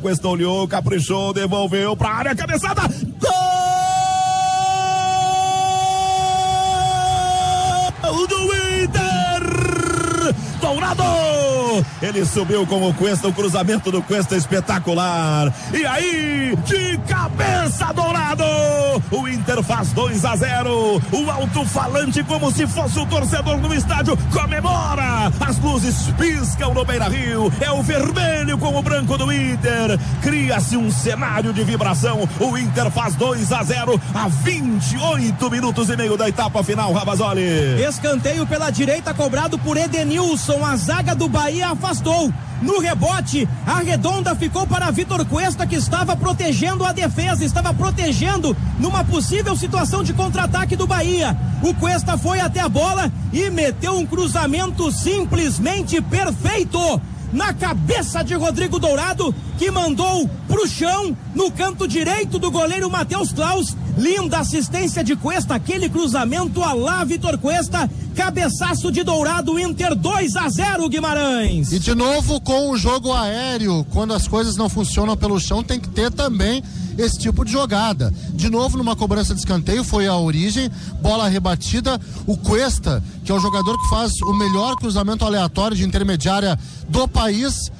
Cuesta olhou, caprichou, devolveu pra área, cabeçada. Gol do Inter! Dourado! Ele subiu com o Cuesta, o cruzamento do Cuesta espetacular. E aí, de cabeça, Dourado! O Inter faz 2 a 0. O alto-falante, como se fosse o torcedor no estádio, comemora. As luzes piscam no Beira Rio. É o vermelho com o branco do Inter. Cria-se um cenário de vibração. O Inter faz 2 a 0 a 28 minutos e meio da etapa final, Rabazoli. Escanteio pela direita cobrado por Edenilson. A zaga do Bahia afastou. No rebote, a redonda ficou para Vitor Cuesta, que estava protegendo a defesa, estava protegendo numa possível situação de contra-ataque do Bahia. O Cuesta foi até a bola e meteu um cruzamento simplesmente perfeito na cabeça de Rodrigo Dourado, que mandou pro chão no canto direito do goleiro Matheus Klaus. Linda assistência de Cuesta, aquele cruzamento a lá Vitor Cuesta, cabeçaço de Dourado, Inter 2 a 0 Guimarães. E de novo com o jogo aéreo, quando as coisas não funcionam pelo chão, tem que ter também esse tipo de jogada. De novo, numa cobrança de escanteio, foi a origem, bola rebatida. O Cuesta, que é o jogador que faz o melhor cruzamento aleatório de intermediária do país,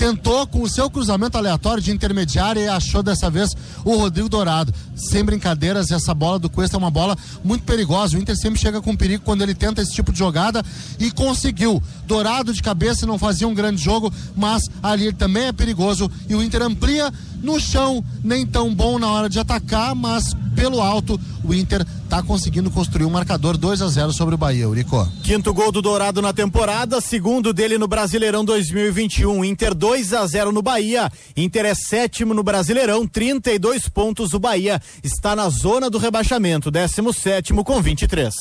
tentou com o seu cruzamento aleatório de intermediária e achou dessa vez o Rodrigo Dourado. Sem brincadeiras, essa bola do Cuesta é uma bola muito perigosa. O Inter sempre chega com perigo quando ele tenta esse tipo de jogada e conseguiu. Dourado de cabeça não fazia um grande jogo, mas ali também é perigoso e o Inter amplia no chão, nem tão bom na hora de atacar, mas pelo alto o Inter está conseguindo construir um marcador 2 a 0 sobre o Bahia, Urico. Quinto gol do Dourado na temporada, segundo dele no Brasileirão 2021. Inter 2 a 0 no Bahia. Inter é sétimo no Brasileirão, 32 pontos. O Bahia está na zona do rebaixamento, 17 sétimo com 23.